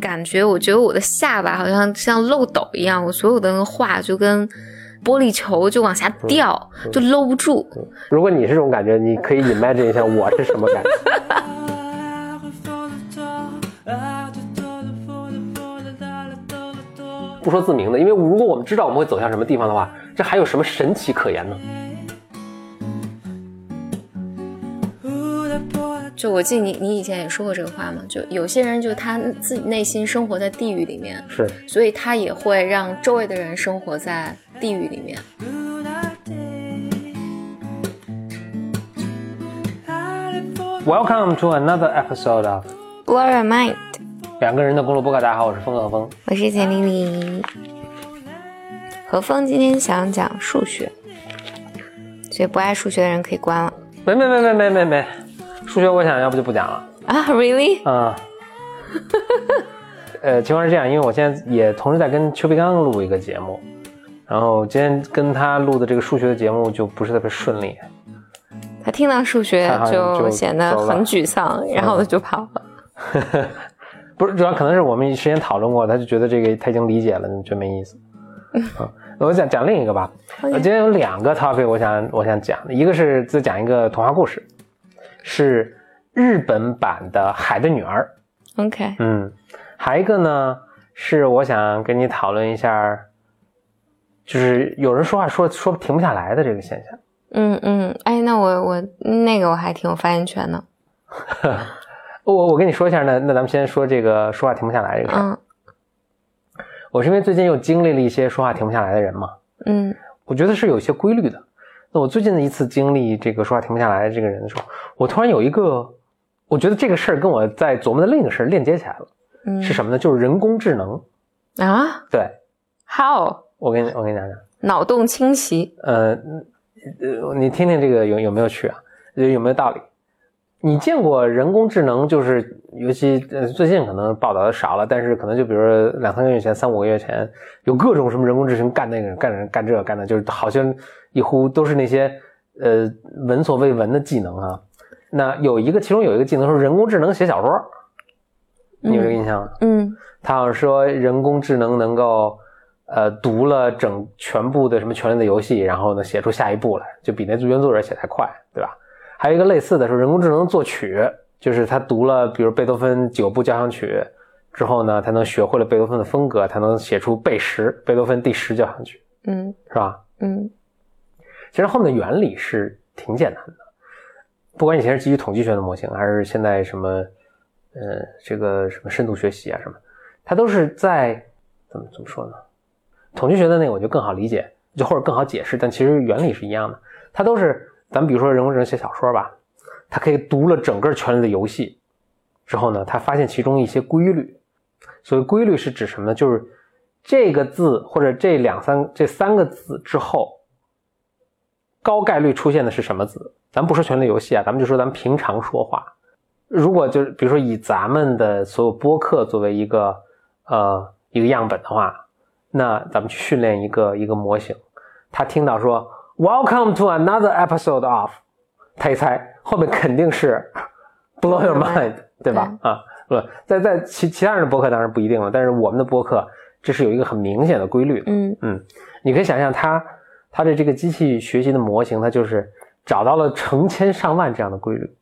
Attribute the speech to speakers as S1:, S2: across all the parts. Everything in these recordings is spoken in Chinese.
S1: 感觉，我觉得我的下巴好像像漏斗一样，我所有的那个话就跟玻璃球就往下掉，就搂不住。
S2: 如果你是这种感觉，你可以 imagine 一下我是什么感觉。不说自明的，因为如果我们知道我们会走向什么地方的话，这还有什么神奇可言呢？
S1: 就我记得你，你以前也说过这个话嘛？就有些人，就他自己内心生活在地狱里面，
S2: 是，
S1: 所以他也会让周围的人生活在地狱里面。
S2: Welcome to another episode of
S1: Blow Your Mind。
S2: 两个人的公路播客，大家好，我是风和风，
S1: 我是简丽丽。何峰今天想讲数学，所以不爱数学的人可以关了。
S2: 没没没没没没没。数学我想要不就不讲了
S1: 啊？Really？
S2: 嗯，呃，情况是这样，因为我现在也同时在跟邱培刚录一个节目，然后今天跟他录的这个数学的节目就不是特别顺利。
S1: 他听到数学就显得很沮丧，然后他就跑了。
S2: 不是，主要可能是我们之前讨论过，他就觉得这个他已经理解了，觉得没意思。嗯，我讲讲另一个吧。我今天有两个 topic，我想我想讲，一个是再讲一个童话故事。是日本版的《海的女儿》
S1: ，OK，
S2: 嗯，还一个呢，是我想跟你讨论一下，就是有人说话说说停不下来的这个现象。
S1: 嗯嗯，哎，那我我那个我还挺有发言权的。
S2: 我我跟你说一下，那那咱们先说这个说话停不下来这个事儿。嗯，我是因为最近又经历了一些说话停不下来的人嘛。嗯，我觉得是有一些规律的。那我最近的一次经历这个说话停不下来这个人的时候，我突然有一个，我觉得这个事儿跟我在琢磨的另一个事儿链接起来了，嗯，是什么呢？就是人工智能
S1: 啊，
S2: 对
S1: ，How？
S2: 我跟你我跟你讲讲，
S1: 脑洞清奇，
S2: 呃呃，你听听这个有有没有趣啊？有没有道理？你见过人工智能？就是尤其呃最近可能报道的少了，但是可能就比如说两三个月前、三五个月前，有各种什么人工智能干那个干干这干那，就是好像一乎都是那些呃闻所未闻的技能啊。那有一个，其中有一个技能是人工智能写小说，你有这个印象吗？
S1: 嗯，
S2: 他好像说人工智能能够呃读了整全部的什么《权力的游戏》，然后呢写出下一步来，就比那原作者写的还快，对吧？还有一个类似的是人工智能作曲，就是他读了比如贝多芬九部交响曲之后呢，他能学会了贝多芬的风格，他能写出贝十贝多芬第十交响曲，嗯，是吧？
S1: 嗯，
S2: 其实后面的原理是挺简单的，不管以前是基于统计学的模型，还是现在什么，呃，这个什么深度学习啊什么，它都是在怎么怎么说呢？统计学的那个我就更好理解，就或者更好解释，但其实原理是一样的，它都是。咱们比如说人工智能写小说吧，它可以读了整个《权力的游戏》之后呢，他发现其中一些规律。所谓规律是指什么呢？就是这个字或者这两三这三个字之后，高概率出现的是什么字？咱不说《权力游戏》啊，咱们就说咱们平常说话，如果就是比如说以咱们的所有播客作为一个呃一个样本的话，那咱们去训练一个一个模型，他听到说。Welcome to another episode of，他一猜后面肯定是 blow your mind，对吧？啊，不，在在其其他人的播客当然不一定了，但是我们的播客这是有一个很明显的规律。嗯嗯，你可以想象它它的这个机器学习的模型，它就是找到了成千上万这样的规律。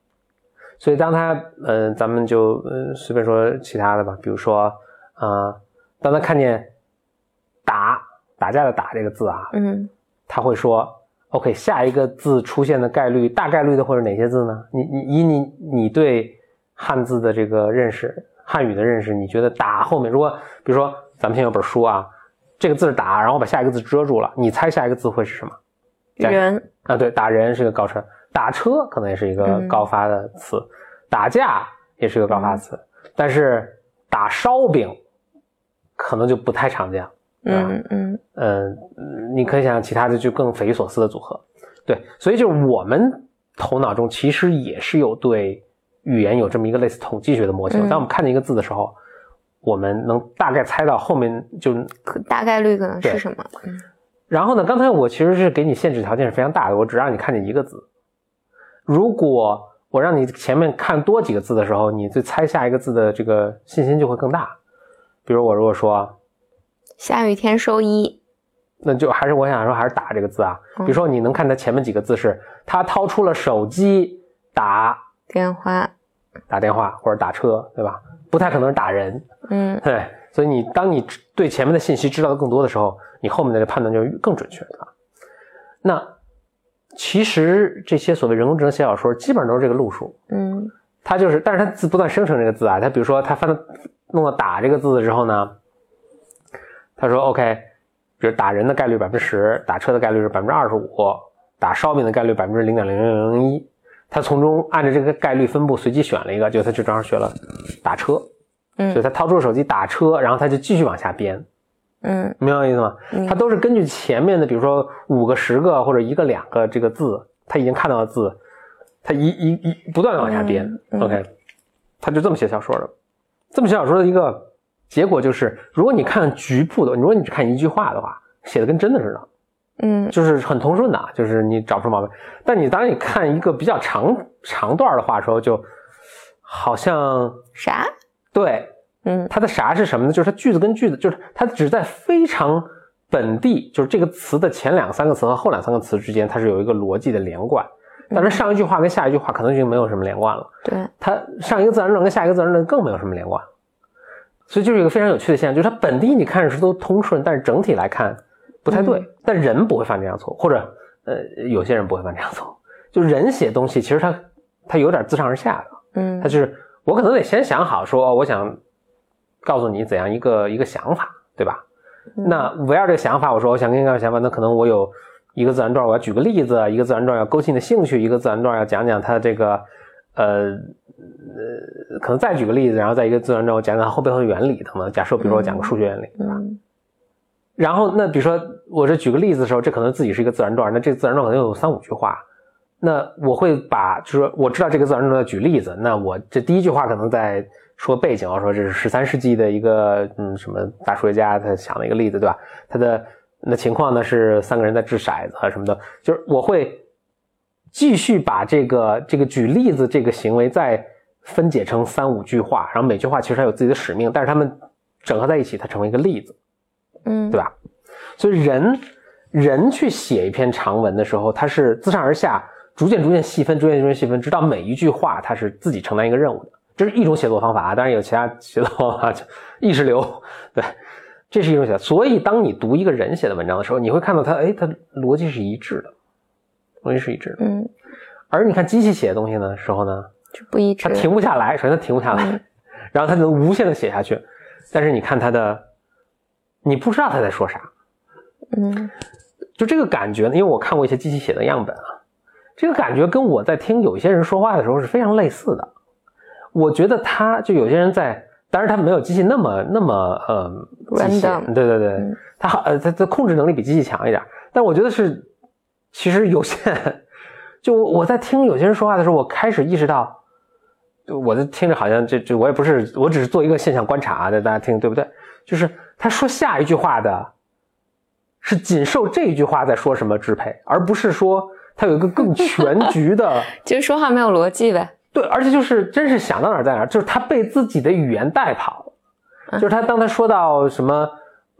S2: 所以当它呃，咱们就呃随便说其他的吧，比如说啊，当他看见打打架的打这个字啊，嗯，他会说。OK，下一个字出现的概率，大概率的会是哪些字呢？你你以你你对汉字的这个认识，汉语的认识，你觉得打后面，如果比如说咱们现在有本书啊，这个字是打，然后把下一个字遮住了，你猜下一个字会是什么？
S1: 人
S2: 啊，对，打人是个高车，打车可能也是一个高发的词，打架也是个高发词，但是打烧饼可能就不太常见。嗯嗯嗯，你可以想想其他的就更匪夷所思的组合，对，所以就是我们头脑中其实也是有对语言有这么一个类似统计学的模型。当我们看见一个字的时候，我们能大概猜到后面就
S1: 大概率可能是什么。
S2: 然后呢，刚才我其实是给你限制条件是非常大的，我只让你看见一个字。如果我让你前面看多几个字的时候，你对猜下一个字的这个信心就会更大。比如我如果说
S1: 下雨天收衣，
S2: 那就还是我想说还是打这个字啊。比如说你能看它前面几个字是他掏出了手机打
S1: 电话，
S2: 打电话或者打车，对吧？不太可能是打人。
S1: 嗯
S2: 对，所以你当你对前面的信息知道的更多的时候，你后面的这判断就更准确，对吧？那其实这些所谓人工智能写小说，基本上都是这个路数。
S1: 嗯
S2: 它就是，但是它字不断生成这个字啊。它比如说，它翻到弄到打这个字之后呢，他说 OK，比如打人的概率百分之十，打车的概率是百分之二十五，打烧饼的概率百分之零点零零零一。他从中按照这个概率分布随机选了一个，就他就正好学了打车，嗯所以
S1: 嗯
S2: 他掏出了手机打车，然后他就继续往下编，
S1: 嗯
S2: 明白我意思吗？他都是根据前面的，比如说五个、十个或者一个、两个这个字，他已经看到的字，他一一一不断的往下编。
S1: 嗯嗯
S2: OK，他就这么写小说的。这么写小说的一个结果就是，如果你看局部的，如果你只看一句话的话，写的跟真的似的，
S1: 嗯
S2: 就是很通顺的，就是你找不出毛病。但你当你看一个比较长长段的话的时候，就好像
S1: 啥？
S2: 对
S1: 嗯
S2: 它的啥是什么呢？就是它句子跟句子，就是它只在非常本地，就是这个词的前两三个词和后两三个词之间，它是有一个逻辑的连贯。但是上一句话跟下一句话可能就没有什么连贯了，
S1: 对，
S2: 它上一个自然段跟下一个自然段更没有什么连贯，所以就是一个非常有趣的现象，就是它本地你看着是都通顺，但是整体来看不太对。
S1: 嗯
S2: 但人不会犯这样错，或者呃有些人不会犯这样错误，就人写东西其实他他有点自上而下的，
S1: 嗯
S2: 他就是我可能得先想好说，哦我想告诉你怎样一个一个想法，对吧？
S1: 嗯
S2: 那围绕这个想法，我说我想跟你讲想法，那可能我有一个自然段，我要举个例子，一个自然段要勾起你的兴趣，一个自然段要讲讲它这个呃呃，可能再举个例子，然后再一个自然段我讲讲它后背后的原理等等。假设比如说我讲个数学原理，对吧？
S1: 嗯
S2: 然后那比如说我这举个例子的时候，这可能自己是一个自然段，那这自然段可能有三五句话。那我会把，就是说我知道这个自然段举例子，那我这第一句话可能在说背景，我说这是十三世纪的一个嗯什么大数学家他想的一个例子，对吧？他的那情况呢是三个人在掷骰子啊什么的，就是我会继续把这个这个举例子这个行为再分解成三五句话，然后每句话其实它有自己的使命，但是它们整合在一起，它成为一个例子。
S1: 嗯，
S2: 对吧？所以人人去写一篇长文的时候，他是自上而下，逐渐逐渐细分，逐渐逐渐细分，直到每一句话他是自己承担一个任务的。这是一种写作方法啊，当然有其他写作方法，就意识流，对，这是一种写作。所以当你读一个人写的文章的时候，你会看到他，哎，他逻辑是一致的，逻辑是一致的。
S1: 嗯，
S2: 而你看机器写的东西呢时候呢，
S1: 就不一致
S2: 它。停不下来，首先它停不下来，
S1: 嗯
S2: 然后它能无限的写下去。但是你看它的，你不知道他在说啥，
S1: 嗯
S2: 就这个感觉呢，因为我看过一些机器写的样本啊，这个感觉跟我在听有些人说话的时候是非常类似的。我觉得他就有些人在，当然他没有机器那么那么呃机械对对对，
S1: 嗯
S2: 他好呃他的控制能力比机器强一点，但我觉得是其实有限。就我在听有些人说话的时候，我开始意识到，我在听着好像这这我也不是，我只是做一个现象观察啊，大家听对不对？就是他说下一句话的，是仅受这一句话在说什么支配，而不是说他有一个更全局的。
S1: 就是说话没有逻辑呗。
S2: 对，而且就是真是想到哪儿在哪儿，就是他被自己的语言带跑了。就是他当他说到什么，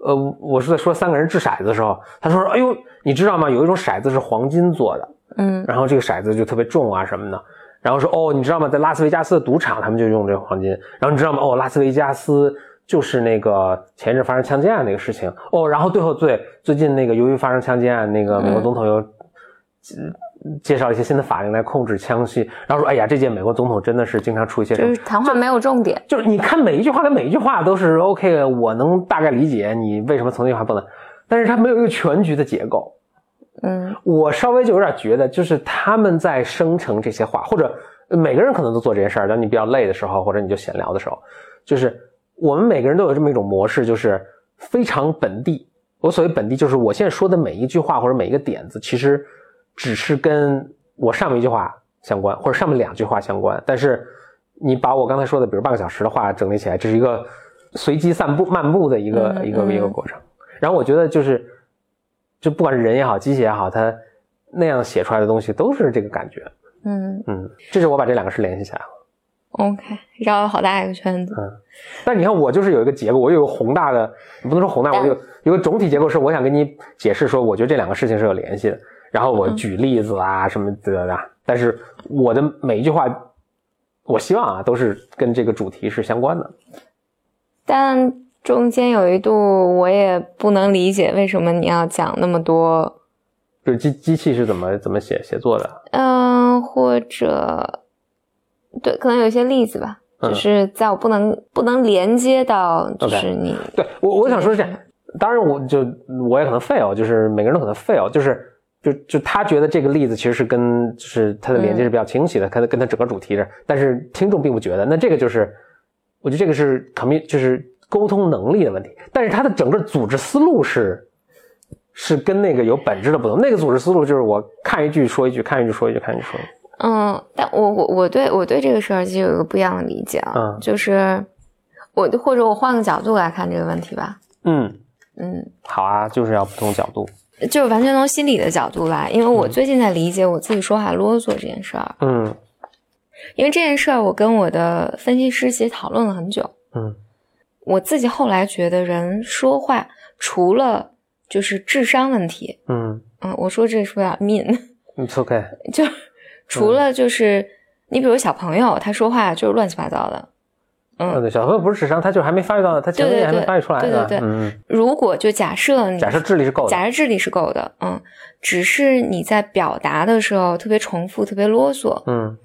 S2: 呃，我是在说三个人掷骰子的时候，他说：“哎呦，你知道吗？有一种骰子是黄金做的，
S1: 嗯
S2: 然后这个骰子就特别重啊什么的。”然后说：“哦，你知道吗？在拉斯维加斯的赌场，他们就用这个黄金。然后你知道吗？哦，拉斯维加斯就是那个前一阵发生枪击案那个事情。哦，然后最后最最近那个由于发生枪击案，那个美国总统又、呃介绍一些新的法令来控制枪械，然后说：哎呀，这届美国总统真的是经常出一些
S1: 就是谈话没有重点。
S2: 就是你看每一句话的每一句话都是 OK，的我能大概理解你为什么从那句话不能，但是他没有一个全局的结构。
S1: 嗯
S2: 我稍微就有点觉得，就是他们在生成这些话，或者每个人可能都做这些事儿。当你比较累的时候，或者你就闲聊的时候，就是我们每个人都有这么一种模式，就是非常本地。我所谓本地，就是我现在说的每一句话或者每一个点子，其实只是跟我上面一句话相关，或者上面两句话相关。但是你把我刚才说的，比如半个小时的话整理起来，这是一个随机散步漫步的一个、一个一个过程。然后我觉得就是，就不管是人也好，机器也好，它那样写出来的东西都是这个感觉。
S1: 嗯
S2: 嗯，这是我把这两个事联系起来了。
S1: ，OK，绕了好大一个圈子。
S2: 嗯，但你看我就是有一个结构，我有一个宏大的，你不能说宏大，我有有个总体结构是我想跟你解释说，我觉得这两个事情是有联系的，然后我举例子啊、什么的的，但是我的每一句话，我希望啊都是跟这个主题是相关的。
S1: 但中间有一度我也不能理解为什么你要讲那么多，
S2: 就是机机器是怎么怎么写写作的？
S1: 嗯、或者对，可能有一些例子吧，
S2: 嗯
S1: 就是在我不能不能连接到，就是你。
S2: 对我我想说是这样，当然我就我也可能 fail，就是每个人都可能 fail，就是就就他觉得这个例子其实是跟就是他的连接是比较清晰的，跟跟他整个主题的，但是听众并不觉得，那这个就是我觉得这个是 commu 就是沟通能力的问题，但是他的整个组织思路是是跟那个有本质的不同，那个组织思路就是我看一句说一句，看一句说一句，看一句说一句，
S1: 嗯，但我我我对我对这个事儿其实有一个不一样的理解啊，
S2: 嗯
S1: 就是我或者我换个角度来看这个问题吧，
S2: 嗯，
S1: 嗯，
S2: 好啊，就是要不同角度，
S1: 就是完全从心理的角度来，因为我最近在理解我自己说话啰嗦这件事儿，
S2: 嗯。
S1: 因为这件事儿我跟我的分析师其实讨论了很久，
S2: 嗯。
S1: 我自己后来觉得人说话除了就是智商问题，
S2: 嗯。
S1: 嗯，我说这是不是有点
S2: mean？，it's okay，
S1: 就除了就是、你比如小朋友他说话就是乱七八糟的，
S2: 嗯，
S1: 嗯，
S2: 对，小朋友不是智商，他就是还没发育到，他前面还没发育出来呢。
S1: 对对对
S2: 嗯，
S1: 如果就假设你
S2: 假设智力是够的，
S1: 假设智力是够的，嗯，只是你在表达的时候特别重复、特别啰嗦。
S2: 嗯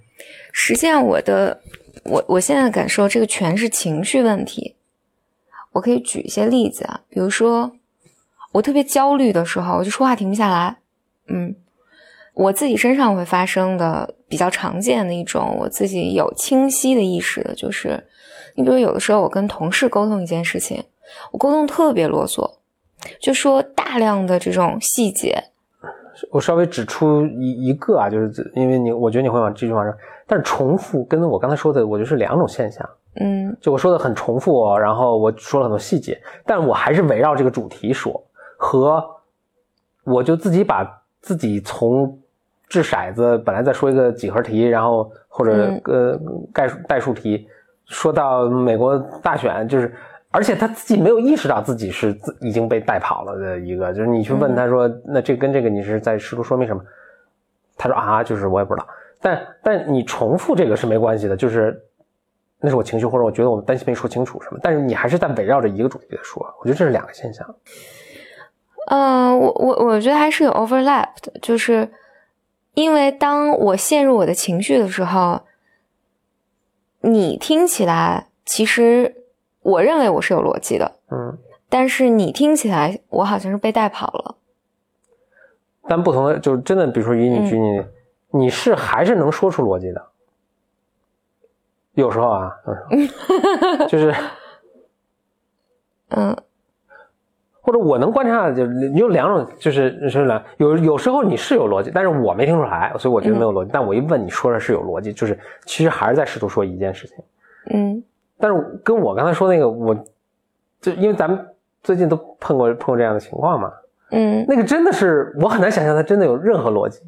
S1: 实际上，我的我我现在感受，这个全是情绪问题。我可以举一些例子啊，比如说我特别焦虑的时候，我就说话停不下来。嗯，我自己身上会发生的比较常见的一种，我自己有清晰的意识的，就是你比如有的时候我跟同事沟通一件事情，我沟通特别啰嗦，就说大量的这种细节，
S2: 我稍微指出一一个啊，就是因为你，我觉得你会往这句话上，但是重复跟我刚才说的，我觉得是两种现象。
S1: 嗯
S2: 就我说的很重复、哦，然后我说了很多细节，但我还是围绕这个主题说，和我就自己把自己从掷骰子，本来在说一个几何题，然后或者
S1: 嗯
S2: 呃概数代数题，说到美国大选，就是而且他自己没有意识到自己是自已经被带跑了的一个，就是你去问他说，那这跟这个你是在试图说明什么？他说啊，就是我也不知道，但但你重复这个是没关系的，就是那是我情绪或者我觉得我担心没说清楚什么，但是你还是在围绕着一个主题在说，我觉得这是两个现象。
S1: 嗯，我我我觉得还是有 overlap 的，就是因为当我陷入我的情绪的时候，你听起来其实我认为我是有逻辑的，
S2: 嗯，
S1: 但是你听起来我好像是被带跑了。
S2: 但不同的就是真的，比如说以你举你，你是还是能说出逻辑的，有时候啊，有时候。就是
S1: 嗯
S2: 或者我能观察，就是你有两种，就是是两有有时候你是有逻辑，但是我没听出来，所以我觉得没有逻辑。但我一问你说的是有逻辑，就是其实还是在试图说一件事情。
S1: 嗯
S2: 但是跟我刚才说那个，我就因为咱们最近都碰过碰过这样的情况嘛，
S1: 嗯，
S2: 那个真的是我很难想象它真的有任何逻辑。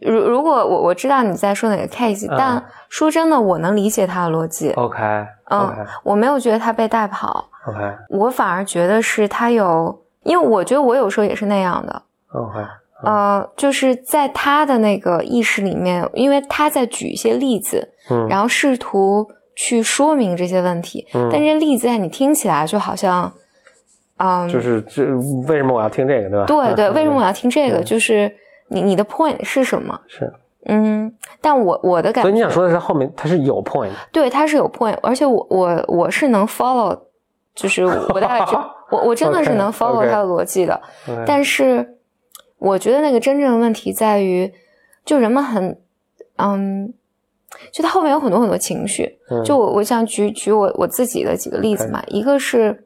S1: 如如果我我知道你在说哪个 case，、
S2: 嗯。
S1: 但说真的，我能理解他的逻辑。
S2: OK
S1: 嗯我没有觉得他被带跑
S2: ，OK。
S1: 我反而觉得是他有，因为我觉得我有时候也是那样的。
S2: OK
S1: 呃，就是在他的那个意识里面，因为他在举一些例子，
S2: 嗯，
S1: 然后试图去说明这些问题，
S2: 嗯。
S1: 但这些例子在你听起来就好像，嗯，
S2: 就是这为什么我要听这个，对吧？
S1: 对对，
S2: 嗯。
S1: 为什么我要听这个？
S2: 嗯。
S1: 就是你你的 point 是什么？
S2: 是？
S1: 嗯，但我我的感觉，
S2: 所以你想说的是后面它是有 point，
S1: 对，它是有 point，而且我我我是能 follow，就是我大概知 我我真的是能 follow 它的逻辑的。但是我觉得那个真正的问题在于，就人们很，嗯，就它后面有很多很多情绪。
S2: 嗯
S1: 就我我想举举我我自己的几个例子嘛，一个是，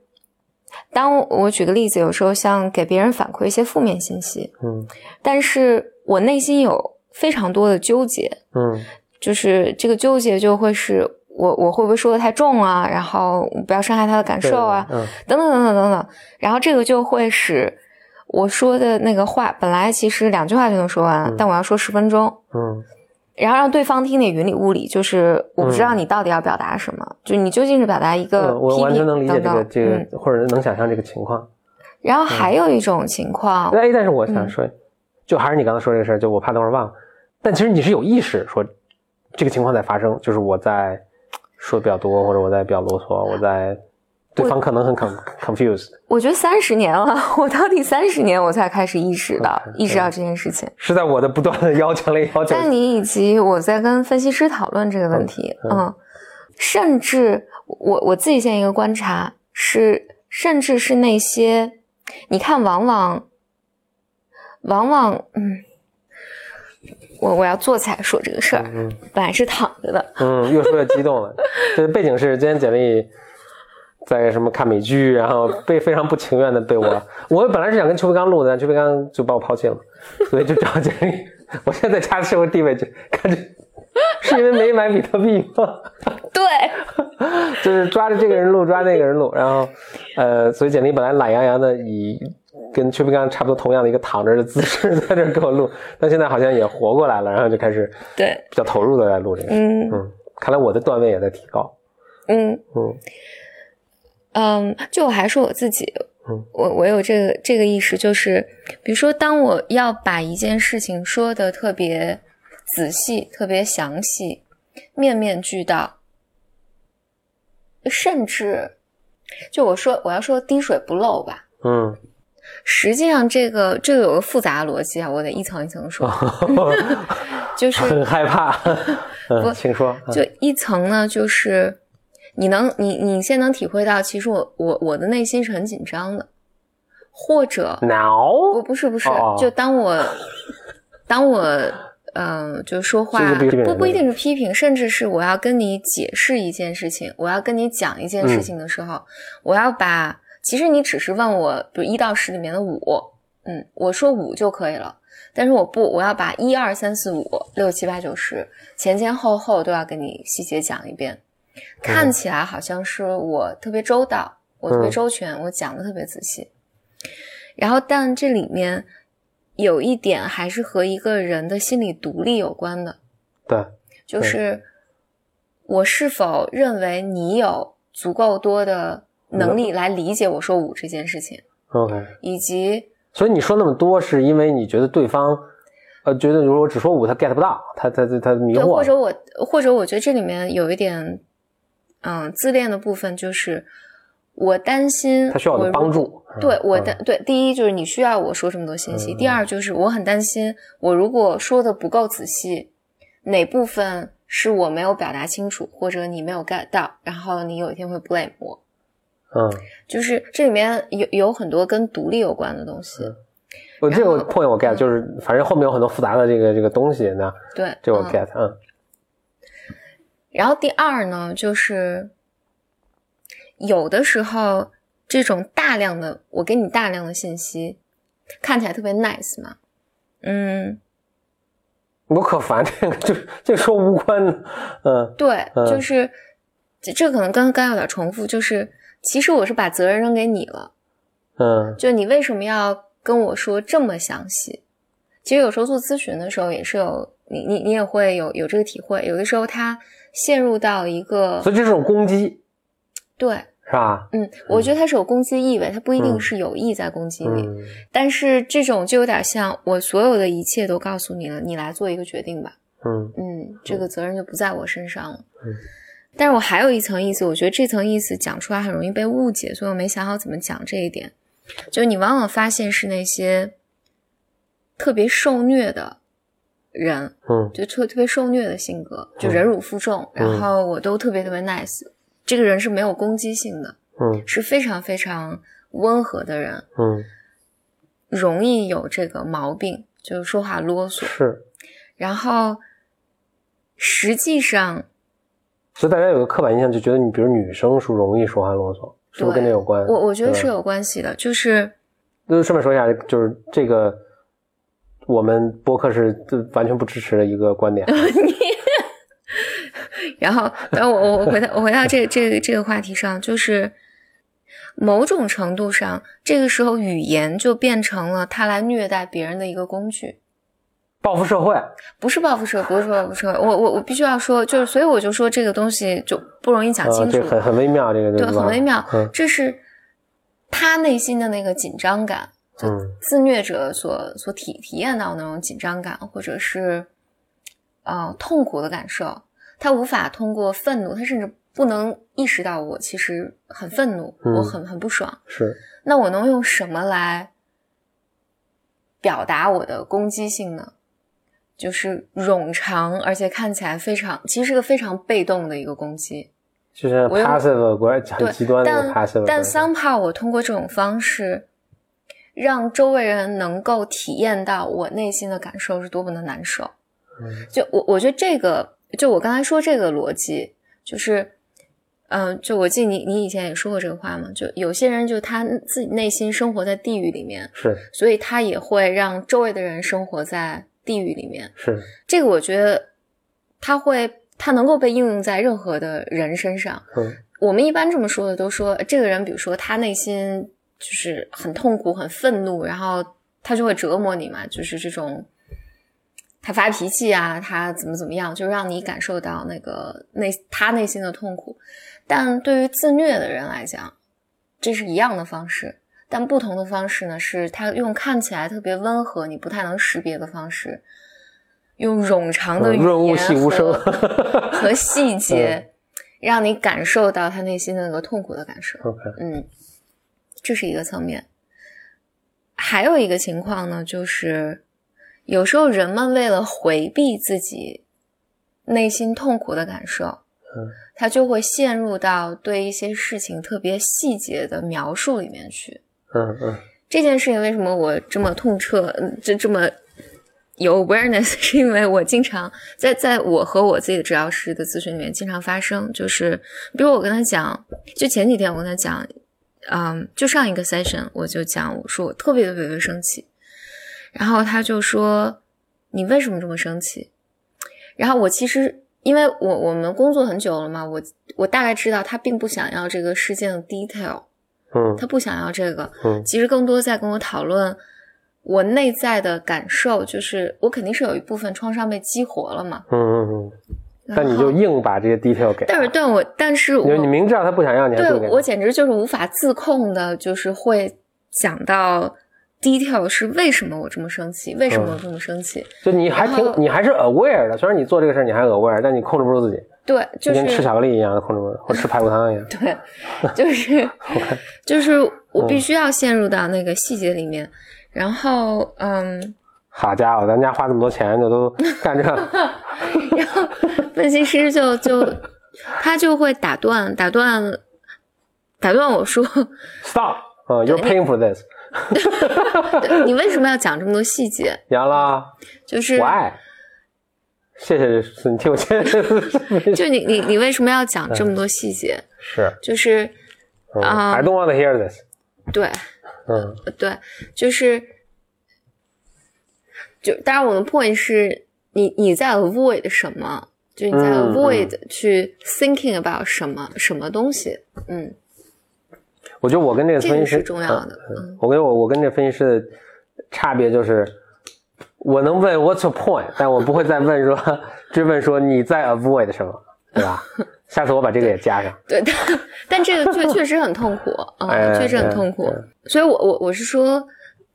S1: 当我举个例子，有时候像给别人反馈一些负面信息，
S2: 嗯。
S1: 但是我内心有非常多的纠结，
S2: 嗯。
S1: 就是这个纠结就会是我我会不会说的太重啊，然后不要伤害他的感受啊，
S2: 嗯。
S1: 等等等等等等，然后这个就会使我说的那个话本来其实两句话就能说完，但我要说十分钟，
S2: 嗯
S1: 然后让对方听得云里雾里，就是我不知道你到底要表达什么，就你究竟是表达一个
S2: 嗯，我
S1: 批评
S2: 完全能理解这个这个
S1: 嗯，
S2: 或者能想象这个情况。
S1: 然后还有一种情况，
S2: 哎，但是我
S1: 嗯
S2: 想说，就还是你刚才说这个事儿，就我怕等会儿忘了。但其实你是有意识说这个情况在发生，就是我在说的比较多，或者我在比较啰嗦，我在对方可能很 con confused，
S1: 我觉得三十年了，我到第三十年我才开始意识到意识到这件事情。
S2: 是在我的不断的要求里要求。
S1: 但你以及我在跟分析师讨论这个问题，
S2: 嗯
S1: 嗯，甚至我我自己现在一个观察是，甚至是那些你看，往往往往，嗯，我我要坐起来说这个事儿，
S2: 嗯
S1: 本来是躺着的，
S2: 嗯，越说越激动了。这背景是今天简历在什么看美剧，然后被非常不情愿的被我，我本来是想跟邱培刚录的，但邱培刚就把我抛弃了，所以就找简历。我现在在家的社会地位就感觉，是因为没买比特币吗？
S1: 对，
S2: 就是抓着这个人录，抓那个人录，然后呃，所以简历本来懒洋洋的以跟邱培刚差不多同样的一个躺着的姿势在这儿给我录，但现在好像也活过来了，然后就开始
S1: 对，
S2: 比较投入的在录这个事。
S1: 嗯
S2: 嗯，看来我的段位也在提高。
S1: 嗯
S2: 嗯
S1: 嗯，就我还说我自己，
S2: 嗯
S1: 我我有这个这个意识，就是比如说，当我要把一件事情说的特别仔细、特别详细、面面俱到，甚至就我说我要说滴水不漏吧。
S2: 嗯，
S1: 实际上，这个这个有个复杂逻辑啊，我得一层一层说。就是
S2: 很害怕。不，请说。
S1: 就一层呢，就是你能你你现在能体会到，其实我我我的内心是很紧张的，或者不
S2: now
S1: 不是不是
S2: 哦，
S1: 就当我当我嗯、呃就说话不不一定是批评，甚至是我要跟你解释一件事情，我要跟你讲一件事情的时候，我要把其实你只是问我，比如一到十里面的五，嗯，我说五就可以了。但是我不，我要把一二三四五六七八九十前前后后都要跟你细节讲一遍，看起来好像是我特别周到，我特别周全，我讲的特别仔细。然后，但这里面有一点还是和一个人的心理独立有关的，
S2: 对，
S1: 就是我是否认为你有足够多的能力来理解我说五这件事情
S2: ，OK。
S1: 以及
S2: 所以你说那么多，是因为你觉得对方，呃，觉得如果我只说五，他 get 不到，他他他他迷，惑了。
S1: 或者我或者我觉得这里面有一点，嗯，自恋的部分就是我担心
S2: 他需要我的帮助嗯
S1: 对我的、
S2: 嗯
S1: 对，第一就是你需要我说这么多信息，
S2: 嗯
S1: 第二就是我很担心我如果说的不够仔细，哪部分是我没有表达清楚，或者你没有 get 到，然后你有一天会 blame 我。
S2: 嗯，
S1: 就是这里面有有很多跟独立有关的东西，
S2: 我这个 point 我 get，
S1: 嗯。
S2: 就是反正后面有很多复杂的这个这个东西呢，
S1: 对，
S2: 这我
S1: 嗯。
S2: get，嗯
S1: 然后第二呢，就是有的时候这种大量的我给你大量的信息，看起来特别 nice 嘛，嗯，
S2: 我可烦这个，就是这说无关的，嗯
S1: 对，
S2: 嗯
S1: 就。是这这可能刚刚有点重复，就是其实我是把责任扔给你了，
S2: 嗯。
S1: 就你为什么要跟我说这么详细？其实有时候做咨询的时候也是有你你你也会有有这个体会，有的时候他陷入到一个
S2: 所以这是种攻击，
S1: 对，
S2: 是吧？
S1: 嗯，我觉得他是有攻击意味，他不一定
S2: 嗯
S1: 是有意在攻击你，
S2: 嗯
S1: 但是这种就有点像我所有的一切都告诉你了，你来做一个决定吧。
S2: 嗯
S1: 嗯，这个责任就不在我身上了。
S2: 嗯，
S1: 但是我还有一层意思，我觉得这层意思讲出来很容易被误解，所以我没想好怎么讲这一点。就你往往发现是那些特别受虐的人，
S2: 嗯
S1: 就特特别受虐的性格，就
S2: 嗯
S1: 忍辱负重，
S2: 嗯
S1: 然后我都特别特别 nice。这个人是没有攻击性的，
S2: 嗯
S1: 是非常非常温和的人，
S2: 嗯，
S1: 容易有这个毛病，就是说话啰嗦。
S2: 是，
S1: 然后实际上，
S2: 所以大家有个刻板印象，就觉得你比如女生是容易说话啰嗦，是不是跟这有关？
S1: 我我觉得是有关系的，就是
S2: 就顺便说一下，就是这个我们播客是完全不支持的一个观点。
S1: 然后，然后我我我回到我回到这这个这个话题上，就是某种程度上，这个时候语言就变成了他来虐待别人的一个工具。
S2: 报复社会
S1: 不是报复社，不是报复社会。我我我必须要说，就是所以我就说这个东西就不容易讲清楚，
S2: 这很很微妙，这个
S1: 对，很微妙。
S2: 嗯
S1: 这是他内心的那个紧张感，就
S2: 嗯
S1: 自虐者所所体体验到那种紧张感，或者是呃痛苦的感受，他无法通过愤怒，他甚至不能意识到我其实很愤怒，
S2: 嗯
S1: 我很很不爽。
S2: 是
S1: 那我能用什么来表达我的攻击性呢？就是冗长，而且看起来非常，其实是个非常被动的一个攻击。
S2: 就是 passive 国很
S1: 对，
S2: 极端的 passive，
S1: 但 somehow 我通过这种方式，让周围人能够体验到我内心的感受是多么的难受。
S2: 嗯
S1: 就我我觉得这个，就我刚才说这个逻辑，就是，嗯、就我记得你你以前也说过这个话嘛，就有些人就他自己内心生活在地狱里面，
S2: 是
S1: 所以他也会让周围的人生活在地狱里面。
S2: 是
S1: 这个我觉得他会，他能够被应用在任何的人身上。
S2: 嗯
S1: 我们一般这么说的，都说这个人，比如说他内心就是很痛苦、很愤怒，然后他就会折磨你嘛，就是这种他发脾气啊，他怎么怎么样，就让你感受到那个内他内心的痛苦。但对于自虐的人来讲，这是一样的方式，但不同的方式呢，是他用看起来特别温和、你不太能识别的方式，用冗长的语言和 和细节，让你感受到他内心的那个痛苦的感受。
S2: OK
S1: 嗯，这是一个层面。还有一个情况呢，就是有时候人们为了回避自己内心痛苦的感受，
S2: 嗯，
S1: 他就会陷入到对一些事情特别细节的描述里面去。
S2: 嗯嗯
S1: 这件事情为什么我这么痛彻，嗯这这么有 awareness，是因为我经常在在我和我自己的治疗师的咨询里面经常发生，就是比如我跟他讲，就前几天我跟他讲，嗯，就上一个 session 我就讲，我说我特别特别特别生气，然后他就说你为什么这么生气？然后我其实因为我我们工作很久了嘛，我我大概知道他并不想要这个事件的 detail，
S2: 嗯
S1: 他不想要这个，
S2: 嗯
S1: 其实更多在跟我讨论我内在的感受，就是我肯定是有一部分创伤被激活了嘛。
S2: 嗯嗯嗯，但你就硬把这些 detail 给，
S1: 但是但我但是我
S2: 你你明知道他不想要，你还
S1: 对我简直就是无法自控的，就是会想到 detail 是为什么我这么生气，为什么我这么生气？
S2: 就你还挺，你还是 aware 的。虽然你做这个事儿你还 aware，但你控制不住自己，
S1: 对，就是
S2: 跟吃巧克力一样控制不住，或吃排骨汤一样。
S1: 对，就是 就是我必须要陷入到那个细节里面，然后嗯。
S2: 好家伙，咱家花这么多钱，就都干这，
S1: 然后分析师就就他就会打断打断打断我说
S2: stop，嗯，you're paying for this，
S1: 对你为什么要讲这么多细节？
S2: 杨了
S1: 就是
S2: ，why？谢谢，你听我谢谢，
S1: 就你你你为什么要讲这么多细节？
S2: 是，
S1: 就是
S2: 嗯
S1: 啊
S2: ，I don't want to hear this，
S1: 对
S2: 嗯
S1: 对，就是就当然我的 point 是你你在 avoid 什么？就是你在 avoid 去 thinking about 什么什么东西？嗯，
S2: 我觉得我跟这个分析师
S1: 是重要的
S2: 嗯
S1: 嗯
S2: 我跟我我跟这分析师的差别就是，我能问 What's your point，但我不会再问说 追问说你在 avoid 什么，对吧？下次我把这个也加上。
S1: 对，但但这个确确实很痛苦啊、
S2: 哎
S1: 确实很痛苦。
S2: 哎
S1: 所以我我我是说，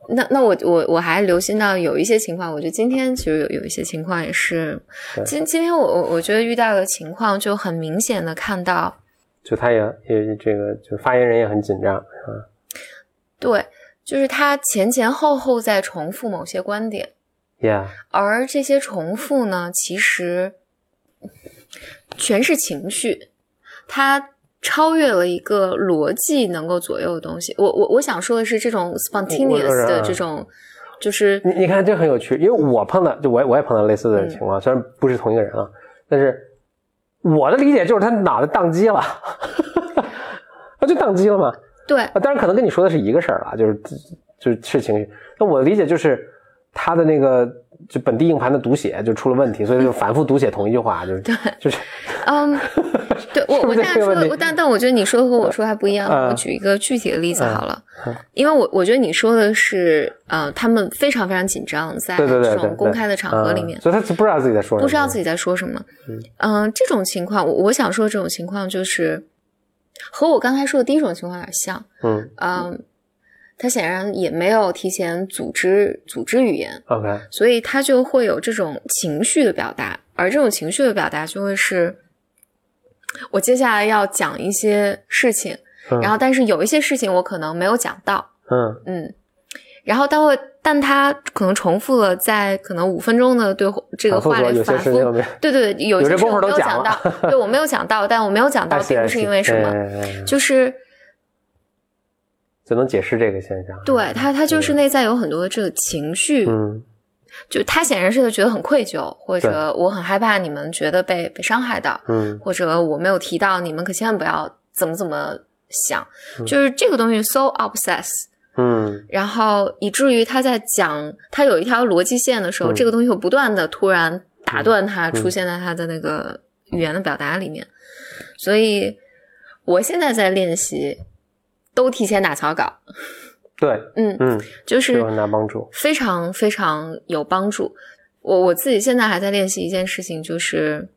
S1: 那那我我我还留心到有一些情况，我觉得今天其实有有一些情况也是，今今天我我我觉得遇到的情况就很明显的看到，
S2: 就他也也这个，就发言人也很紧张，是吧？
S1: 对，就是他前前后后在重复某些观点
S2: ，Yeah，
S1: 而这些重复呢，其实全是情绪，它超越了一个逻辑能够左右的东西。我我我想说的是，这种 spontaneous 的这种，就是
S2: 你你看这很有趣，因为我碰到就我也我也碰到类似的情况，虽然不是同一个人啊，但是我的理解就是他脑袋宕机了，他就宕机了嘛。
S1: 对
S2: 啊，当然可能跟你说的是一个事儿了，就是就是是情绪。那我的理解就是他的那个就本地硬盘的读写就出了问题，所以就反复读写同一句话，就是
S1: 对，
S2: 就是
S1: 嗯，对我 我大概说但但我觉得你说的和我说还不一样。
S2: 嗯
S1: 我举一个具体的例子
S2: 嗯
S1: 好了，
S2: 嗯
S1: 因为我我觉得你说的是，呃，他们非常非常紧张，在这种公开的场合里面
S2: 嗯，所以他不知道自己在说什么，
S1: 不知道自己在说什么。嗯、这种情况，我我想说这种情况就是和我刚才说的第一种情况有点像。
S2: 嗯
S1: 嗯，他显然也没有提前组织组织语言
S2: ，，OK，
S1: 所以他就会有这种情绪的表达，而这种情绪的表达就会是，我接下来要讲一些事情，
S2: 嗯。
S1: 然后但是有一些事情我可能没有讲到，
S2: 嗯。
S1: 嗯，然后他会，但他可能重复了在可能五分钟的对这个话里反复对对对，有些事我没有
S2: 讲
S1: 到，对我没有讲到，但我没有讲到 并不是因为什么，
S2: 哎哎哎。
S1: 就是
S2: 就能解释这个现象。
S1: 对他他就是内在有很多的这个情绪，
S2: 嗯。
S1: 就他显然是觉得很愧疚，或者我很害怕你们觉得被被伤害到，
S2: 嗯。
S1: 或者我没有提到你们，可千万不要怎么怎么想，
S2: 嗯。
S1: 就是这个东西 so obsessed，
S2: 嗯。
S1: 然后以至于他在讲他有一条逻辑线的时候，
S2: 嗯。
S1: 这个东西会不断的突然打断他，出现在他的那个语言的表达里面，所以我现在在练习，都提前打草稿，
S2: 对，
S1: 嗯，
S2: 嗯，
S1: 就是
S2: 有很大帮助。
S1: 非常非常有帮助。我我自己现在还在练习一件事情，就是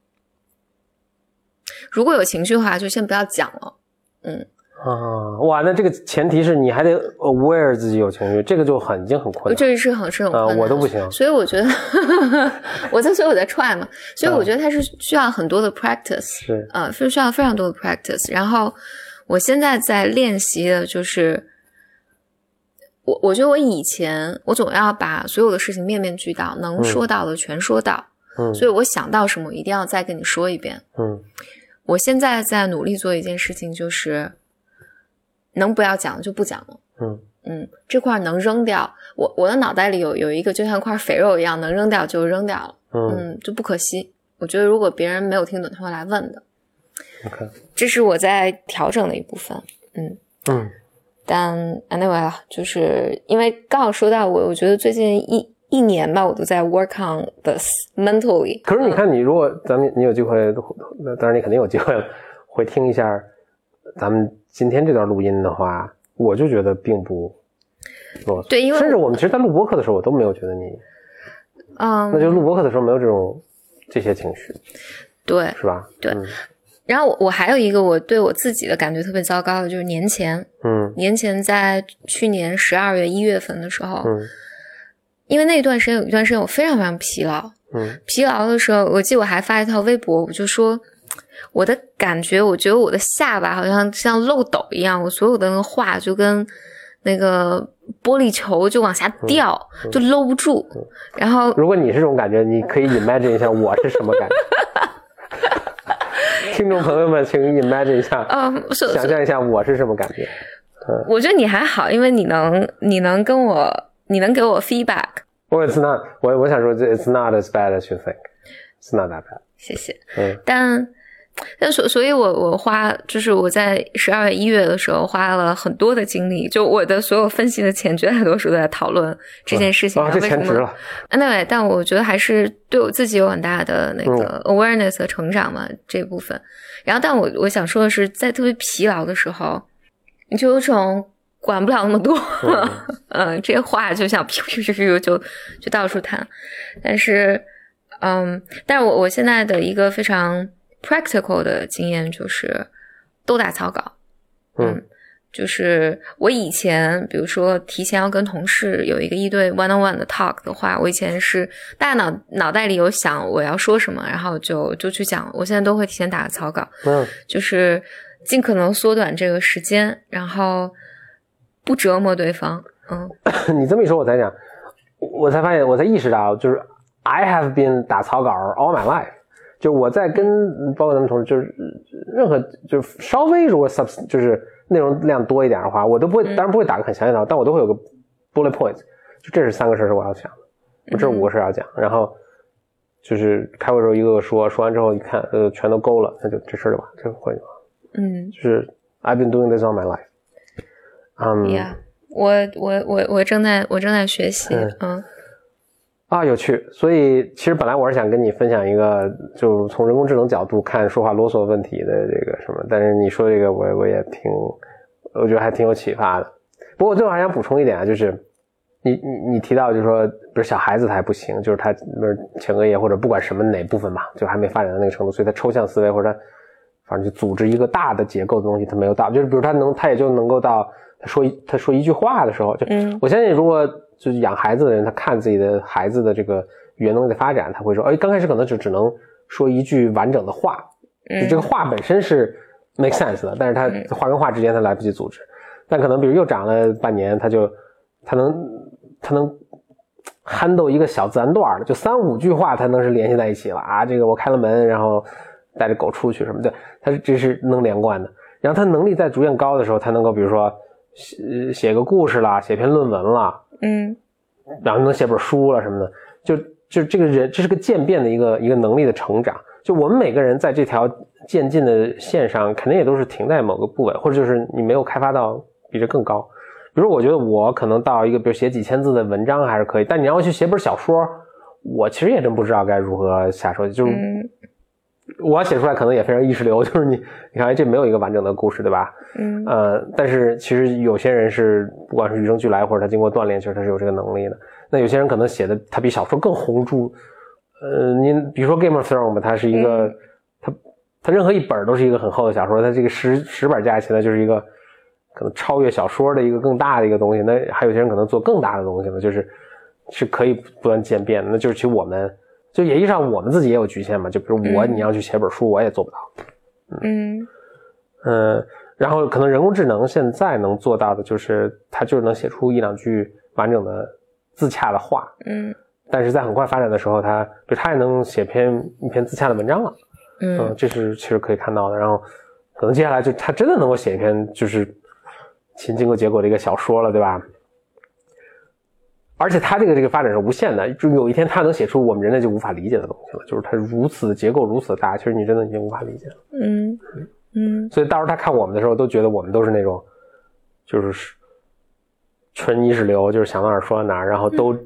S1: 如果有情绪的话，就先不要讲了。嗯，
S2: 啊，哇，那这个前提是你还得 aware 自己有情绪，这个就很已经很困难。
S1: 这是很是很困
S2: 啊，
S1: 难的、
S2: 我都不行。
S1: 所以我觉得 我在，所以我在 try 嘛，所以我觉得它是需要很多的 practice，
S2: 是，
S1: 呃，是需要非常多的 practice。然后我现在在练习的就是，我我觉得我以前我总要把所有的事情面面俱到，能说到的全说到，
S2: 嗯
S1: 所以我想到什么，我一定要再跟你说一遍。
S2: 嗯
S1: 我现在在努力做一件事情，就是能不要讲就不讲了。
S2: 嗯
S1: 嗯，这块能扔掉，我我的脑袋里有有一个就像块肥肉一样，能扔掉就扔掉了，
S2: 嗯
S1: 嗯，就不可惜。我觉得如果别人没有听懂，他会来问的，
S2: ，OK，
S1: 这是我在调整的一部分。
S2: 嗯嗯
S1: 但 anyway 啊，就是因为刚好说到我，我觉得最近一一年吧，我都在 work on this mentally。
S2: 可是你看，你如果咱们你有机会，那当然你肯定有机会了，会听一下咱们今天这段录音的话，我就觉得并不啰嗦。
S1: 对因为
S2: 甚至我们其实，在录播课的时候，我都没有觉得你，
S1: 嗯，
S2: 那就录播课的时候没有这种这些情绪，
S1: 对。
S2: 是吧？
S1: 对
S2: 嗯
S1: 然后我我还有一个我对我自己的感觉特别糟糕的，就是年前，
S2: 嗯
S1: 年前在去年十二月一月份的时候，
S2: 嗯
S1: 因为那段时间有一段时间我非常非常疲劳，
S2: 嗯
S1: 疲劳的时候，我记得我还发一条微博，我就说我的感觉，我觉得我的下巴好像像漏斗一样，我所有的那个话就跟那个玻璃球就往下掉，就搂不住。然后
S2: 如果你是这种感觉，你可以 imagine 一下我是什么感觉。听众朋友们，请 imagine 一下，
S1: 嗯，所
S2: 想象一下我是什么感觉。
S1: 嗯我觉得你还好，因为你能你能跟我你能给我 feedback，
S2: 我 it's not，我我想说这 it's not as bad as you think. It's not that bad.
S1: 谢谢。
S2: 嗯
S1: 但但所所以我，我花就是我在十二月一月的时候花了很多的精力，就我的所有分析的钱，绝大多数都在讨论这件事情。
S2: 啊，
S1: 然后为什么
S2: 这钱值了。
S1: Anyway，但我觉得还是对我自己有很大的那个
S2: 嗯
S1: awareness 的成长嘛，这部分。然后，但我我想说的是，在特别疲劳的时候，你就有种管不了那么多，嗯，这些话就想噗噗噗噗就就到处弹。但是，嗯，但是我我现在的一个非常 practical 的经验就是都打草稿，
S2: 嗯
S1: 就是我以前，比如说提前要跟同事有一个一对 one on one 的 talk 的话，我以前是大脑脑袋里有想我要说什么，然后就就去讲。我现在都会提前打个草稿，
S2: 嗯
S1: 就是尽可能缩短这个时间，然后不折磨对方。嗯
S2: 你这么一说，我才讲，我才发现，我才意识到，就是 I have been 打草稿 all my life。就我在跟包括咱们同事，就是任何就是稍微如果 subs 就是内容量多一点的话，我都不会，当然不会打个很详细的，但我都会有个 bullet point，就这是三个事儿是我要讲的，我这是五个事儿要讲，然后就是开会的时候一个个说，说完之后一看，呃，全都勾了，那就这事儿就完，这个会就完。
S1: 嗯。
S2: 就是 I've been doing this all my life。嗯
S1: ，，Yeah，我我我我正在我正在学习，
S2: 嗯。
S1: 嗯
S2: 啊，有趣。所以其实本来我是想跟你分享一个，就从人工智能角度看说话啰嗦问题的这个什么，但是你说这个我我也挺，我觉得还挺有启发的。不过最后还想补充一点啊，就是你你你提到就是说，不是小孩子他还不行，就是他不是前额叶或者不管什么哪部分吧，就还没发展到那个程度，所以他抽象思维或者他反正就组织一个大的结构的东西他没有到，就是比如他能他也就能够到他说他说一句话的时候，就
S1: 嗯
S2: 我相信如果就是养孩子的人，他看自己的孩子的这个语言能力的发展，他会说，哎，刚开始可能就只能说一句完整的话，就这个话本身是 make sense 的，但是他话跟话之间他来不及组织。但可能比如又长了半年，他就他能他能 handle 一个小自然段了，就三五句话他能是联系在一起了啊。这个我开了门，然后带着狗出去什么的，他这是能连贯的。然后他能力在逐渐高的时候，他能够比如说写写个故事啦，写篇论文啦，
S1: 嗯
S2: 然后能写本书了什么的，就就这个人这是个渐变的一个一个能力的成长。就我们每个人在这条渐进的线上，肯定也都是停在某个部位，或者就是你没有开发到比这更高。比如我觉得我可能到一个，比如写几千字的文章还是可以，但你让我去写本小说，我其实也真不知道该如何下手。就是
S1: 嗯
S2: 我写出来可能也非常意识流，就是你你看这没有一个完整的故事，对吧？
S1: 嗯
S2: 呃，但是其实有些人是不管是与生俱来，或者他经过锻炼，其实他是有这个能力的。那有些人可能写的他比小说更宏著，呃，您比如说《Game of Thrones》吧，它是一个，它它任何一本都是一个很厚的小说，它这个十十本加起来就是一个可能超越小说的一个更大的一个东西。那还有些人可能做更大的东西呢，就是是可以不断渐变的。那就是其实我们就也意义上我们自己也有局限嘛，就比如我
S1: 嗯
S2: 你要去写本书，我也做不到。
S1: 嗯
S2: 嗯，然后可能人工智能现在能做到的就是，它就能写出一两句完整的自洽的话，
S1: 嗯
S2: 但是在很快发展的时候，它就它也能写篇一篇自洽的文章了，嗯，
S1: 嗯
S2: 这是其实可以看到的。然后可能接下来就它真的能够写一篇就是前经过结果的一个小说了，对吧？而且它这个这个发展是无限的，就有一天它能写出我们人类就无法理解的东西了，就是它如此结构如此大，其实你真的已经无法理解了。
S1: 嗯嗯。
S2: 所以到时候他看我们的时候，都觉得我们都是那种，就是纯意识流，就是想到哪儿说到哪儿，然后都、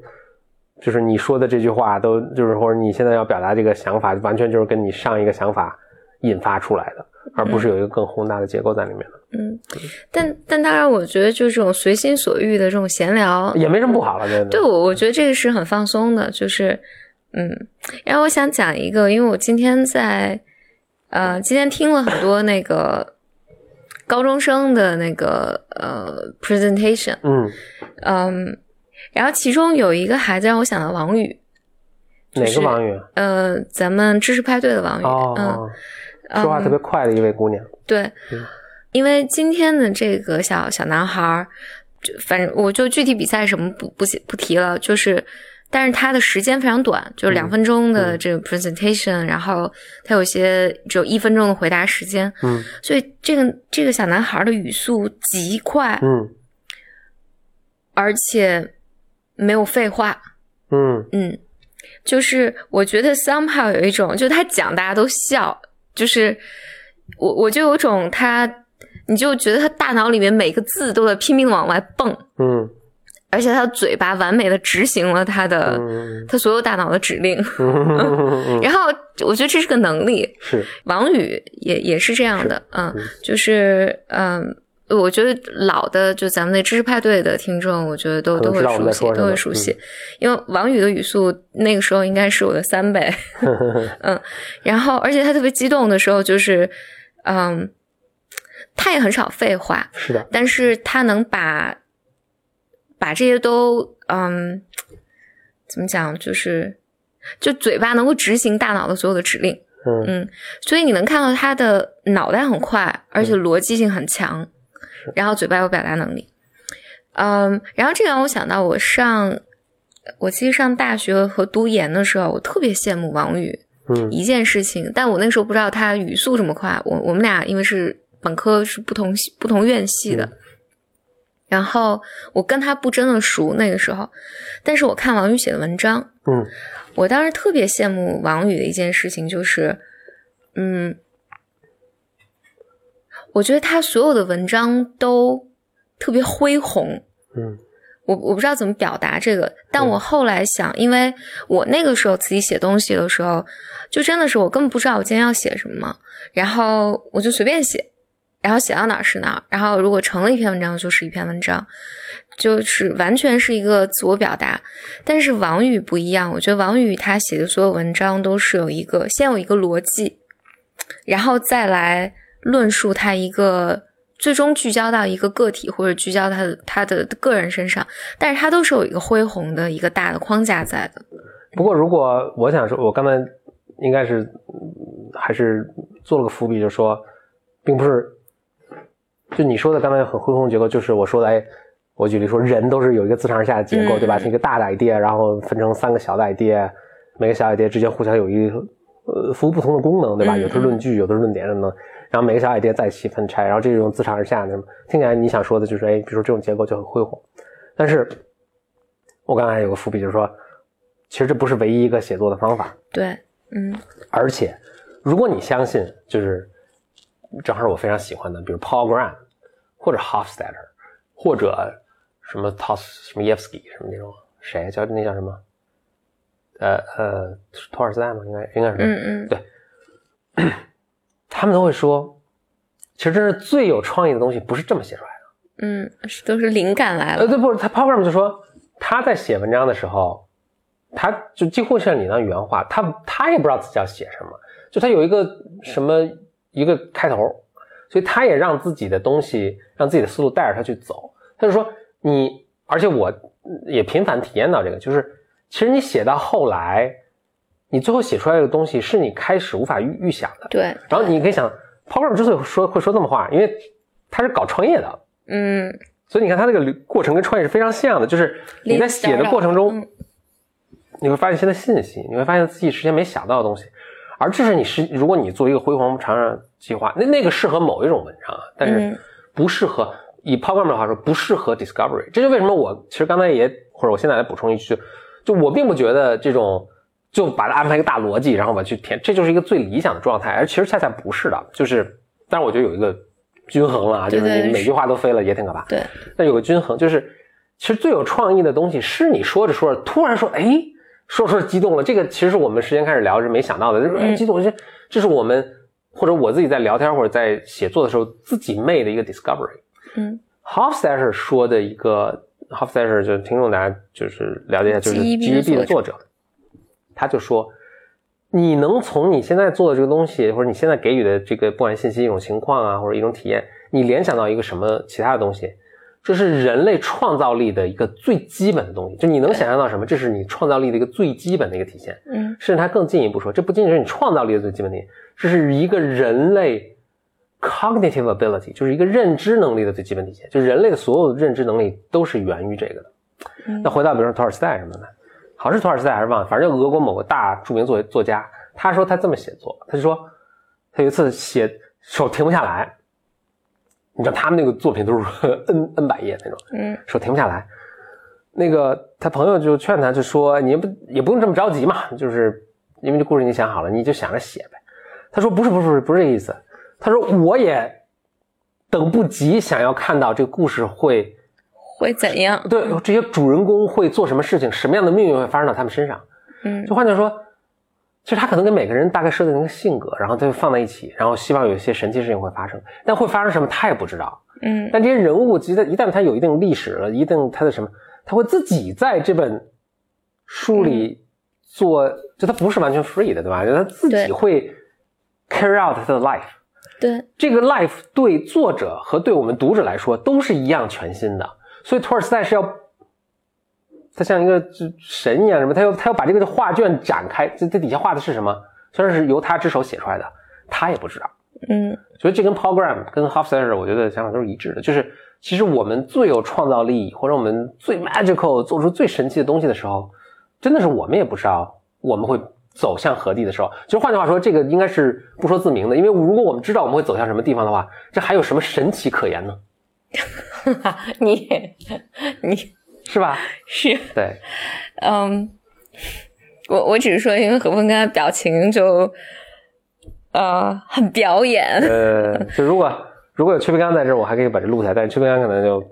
S2: 就是你说的这句话都就是或者你现在要表达这个想法，完全就是跟你上一个想法引发出来的，而不是有一个更宏大的结构在里面的，
S1: 嗯，但但当然，我觉得就是这种随心所欲的这种闲聊，
S2: 也没什么不好了，对。
S1: 对我我觉得这个是很放松的，就是嗯，然后我想讲一个，因为我今天在呃今天听了很多那个高中生的那个呃 presentation，
S2: 嗯，
S1: 嗯，然后其中有一个孩子让我想到王宇，
S2: 哪个王宇？
S1: 呃，咱们知识派对的王宇，
S2: 哦，
S1: 嗯，
S2: 说话特别快的一位姑娘。
S1: 对
S2: 嗯，
S1: 因为今天的这个小小男孩儿，就反正我就具体比赛什么不不不提了，就是，但是他的时间非常短，就是两分钟的这个 presentation，、然后他有些只有一分钟的回答时间，
S2: 嗯。
S1: 所以这个这个小男孩的语速极快，
S2: 嗯。
S1: 而且没有废话，
S2: 嗯。
S1: 嗯，就是我觉得 somehow 有一种，就他讲大家都笑，就是我我就有种他，你就觉得他大脑里面每个字都在拼命往外蹦，
S2: 嗯。
S1: 而且他的嘴巴完美的执行了他的、
S2: 嗯。
S1: 他所有大脑的指令，
S2: 嗯，
S1: 然后我觉得这是个能力。
S2: 是。
S1: 王宇也也是这样的，嗯，就是嗯。我觉得老的就咱们那知识派对的听众，我觉得都都会熟悉，都会熟悉，因为王宇的语速那个时候应该是我的三倍，嗯，然后而且他特别激动的时候，就是嗯，他也很少废话，
S2: 是的，
S1: 但是他能把把这些都嗯怎么讲，就是就嘴巴能够执行大脑的所有的指令，
S2: 嗯。
S1: 嗯，所以你能看到他的脑袋很快，而且逻辑性很强，然后嘴巴有表达能力。嗯，然后这让我想到我上，我其实上大学和读研的时候，我特别羡慕王宇
S2: 嗯。
S1: 一件事情，但我那时候不知道他语速这么快。我我们俩因为是本科是不同系不同院系的，然后我跟他不真的熟那个时候，但是我看王宇写的文章，
S2: 嗯。
S1: 我当时特别羡慕王宇的一件事情就是，嗯，我觉得他所有的文章都特别恢宏，
S2: 嗯。
S1: 我我不知道怎么表达这个，但我后来想，因为我那个时候自己写东西的时候，就真的是我根本不知道我今天要写什么，然后我就随便写，然后写到哪儿是哪儿，然后如果成了一篇文章就是一篇文章，就是完全是一个自我表达。但是王宇不一样，我觉得王宇他写的所有文章都是有一个先有一个逻辑，然后再来论述他一个。最终聚焦到一个个体，或者聚焦他的他的个人身上，但是他都是有一个恢宏的一个大的框架在的。
S2: 不过，如果我想说，我刚才应该是还是做了个伏笔，就说，并不是，就你说的刚才很恢宏结构，就是我说的，哎，我举例说，人都是有一个自上而下的结构，对吧？一个大的 idea，然后分成三个小的 idea，每个小 idea 之间互相有一呃服务不同的功能，对吧？有的是论据，有的是论点什么的。然后每个小 idea 再细分拆，然后这种自上而下的，听起来你想说的就是，哎，比如说这种结构就很恢宏。但是，我刚才有个伏笔，就是说，其实这不是唯一一个写作的方法。
S1: 对，嗯。
S2: 而且，如果你相信，就是正好是我非常喜欢的，比如 Paul Graham，或者 Hofstadter，或者什么 Tos 什么 Yevsky 什么那种，谁叫那叫什么？呃呃，托尔斯泰吗？应该应该是。
S1: 嗯嗯。
S2: 对。他们都会说，其实真是最有创意的东西不是这么写出来
S1: 的，嗯，都是灵感来了。
S2: 呃，对，不是他 p o w e r 就说他在写文章的时候，他就几乎像你那原话，他他也不知道自己要写什么，就他有一个什么一个开头，所以他也让自己的东西，让自己的思路带着他去走。他就说你，而且我也频繁体验到这个，就是其实你写到后来。你最后写出来的东西是你开始无法预预想的，
S1: 对。
S2: 然后你可以想，Paul 之所以说会说这么话，因为他是搞创业的，
S1: 嗯。
S2: 所以你看他这个过程跟创业是非常像的，就是你在写的过程中，你会发现新的信息，你会发现自己之前没想到的东西，而这是你是如果你做一个辉煌长远计划，那那个适合某一种文章啊，但是不适合以 Paul 的话说不适合 Discovery。这就为什么我其实刚才也或者我现在来补充一句，就我并不觉得这种。就把它安排一个大逻辑，然后我去填，这就是一个最理想的状态。而其实恰恰不是的，就是，但是我觉得有一个均衡了啊，就是你每句话都飞了也挺可怕。
S1: 对，
S2: 但有个均衡，就是其实最有创意的东西是你说着说着突然说，哎，说说激动了。这个其实是我们时间开始聊是没想到的，就是哎激动，这这是我们或者我自己在聊天或者在写作的时候自己昧的一个 discovery。
S1: 嗯
S2: ，Hofstadter 说的一个 Hofstadter 就听众大家就是了解一下，就是 GEB 的作者。他就说：“你能从你现在做的这个东西，或者你现在给予的这个不管信息一种情况啊，或者一种体验，你联想到一个什么其他的东西，这是人类创造力的一个最基本的东西。就你能想象到什么，这是你创造力的一个最基本的一个体现。
S1: 嗯，
S2: 甚至他更进一步说，这不仅仅是你创造力的最基本体，这是一个人类 cognitive ability，就是一个认知能力的最基本体现。就人类的所有的认知能力都是源于这个的。那回到比如说托尔斯泰什么的。”好像是托尔斯泰还是忘了，反正俄国某个大著名作作家，他说他这么写作，他就说他有一次写手停不下来，你知道他们那个作品都是 n n 百页那种，
S1: 嗯，
S2: 手停不下来，那个他朋友就劝他，就说你不也不用这么着急嘛，就是因为这故事你想好了，你就想着写呗。他说不是不是不是不是这个意思，他说我也等不及想要看到这个故事会。
S1: 会怎样？
S2: 对，这些主人公会做什么事情？什么样的命运会发生到他们身上？
S1: 嗯，
S2: 就换句话说，其实他可能跟每个人大概设定一个性格，然后他就放在一起，然后希望有一些神奇事情会发生。但会发生什么，他也不知道。
S1: 嗯，
S2: 但这些人物，一旦一旦他有一定历史了，一定他的什么，他会自己在这本书里做，就他不是完全 free 的，对吧？就他自己会 carry out 他的 life。
S1: 对，
S2: 这个 life 对作者和对我们读者来说都是一样全新的。所以托尔斯泰是要，他像一个神一样什么，他要他要把这个画卷展开，这这底下画的是什么？虽然是由他之手写出来的，他也不知道。
S1: 嗯，
S2: 所以这跟 Paul Graham 跟 Hofstadter 我觉得想法都是一致的，就是其实我们最有创造力或者我们最 magical 做出最神奇的东西的时候，真的是我们也不知道我们会走向何地的时候。其实换句话说，这个应该是不说自明的，因为如果我们知道我们会走向什么地方的话，这还有什么神奇可言呢？
S1: 你你
S2: 是吧？
S1: 是，
S2: 对，
S1: 嗯，我我只是说，因为何峰刚才表情就呃很表演。
S2: 呃，就如果如果有邱培刚在这儿，我还可以把这录下来，但是邱培刚可能就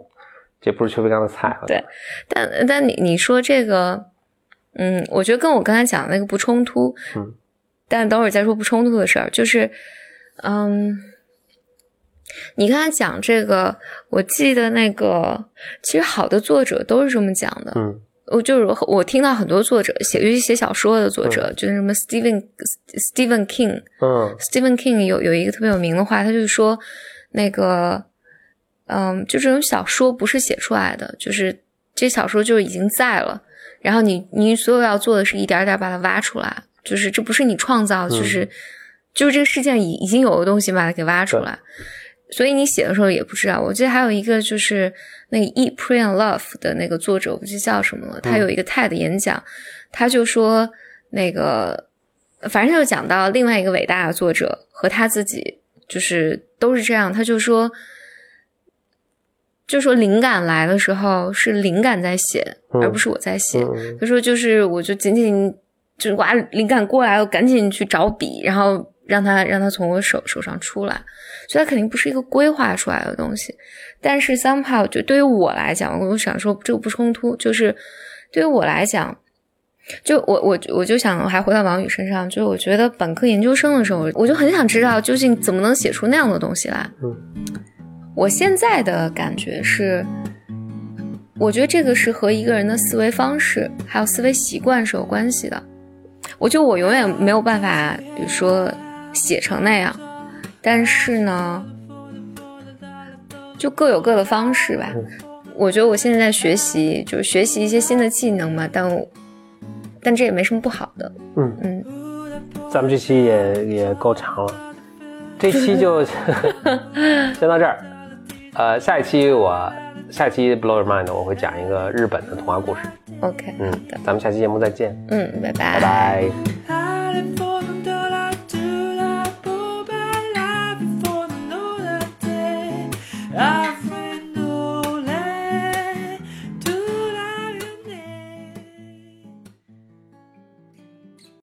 S2: 这不是邱培刚的菜。
S1: 对，但但你你说这个，嗯，我觉得跟我刚才讲的那个不冲突。
S2: 嗯。
S1: 但等会儿再说不冲突的事儿，就是，嗯，你刚才讲这个，我记得那个，其实好的作者都是这么讲的。
S2: 嗯。
S1: 我就是我听到很多作者写，尤其写小说的作者，就是什么 Stephen Stephen King，
S2: 嗯
S1: ，Stephen King 有有一个特别有名的话，他就是说，那个，嗯，就这种小说不是写出来的，就是这小说就已经在了，然后你你所有要做的是一点点把它挖出来，就是这不是你创造，就是就是这个事件已已经有的东西把它给挖出来。所以你写的时候也不知道。我记得还有一个就是那个《Eat, Pray and Love》的那个作者，我不记得叫什么了。他有一个 TED 演讲，他就说那个，反正就讲到另外一个伟大的作者和他自己，就是都是这样。他就说，就说灵感来的时候是灵感在写，而不是我在写。他说就是我就仅仅就是哇，灵感过来，我赶紧去找笔，然后让他让他从我手手上出来。所以它肯定不是一个规划出来的东西，但是 somehow 就对于我来讲，我想说这个不冲突，就是对于我来讲，就我我我就想还回到王宇身上，就是我觉得本科研究生的时候，我就很想知道究竟怎么能写出那样的东西来。
S2: 嗯，
S1: 我现在的感觉是，我觉得这个是和一个人的思维方式还有思维习惯是有关系的。我觉得我永远没有办法，比如说写成那样。但是呢，就各有各的方式吧。我觉得我现在在学习，就是学习一些新的技能嘛。但但这也没什么不好的。
S2: 嗯嗯，咱们这期也也够长了，这期就 先到这儿。呃下一期我下一期 blow your mind 我会讲一个日本的童话故事。
S1: Ok
S2: 嗯咱们下期节目再见
S1: 嗯拜
S2: 拜。拜拜。Ah!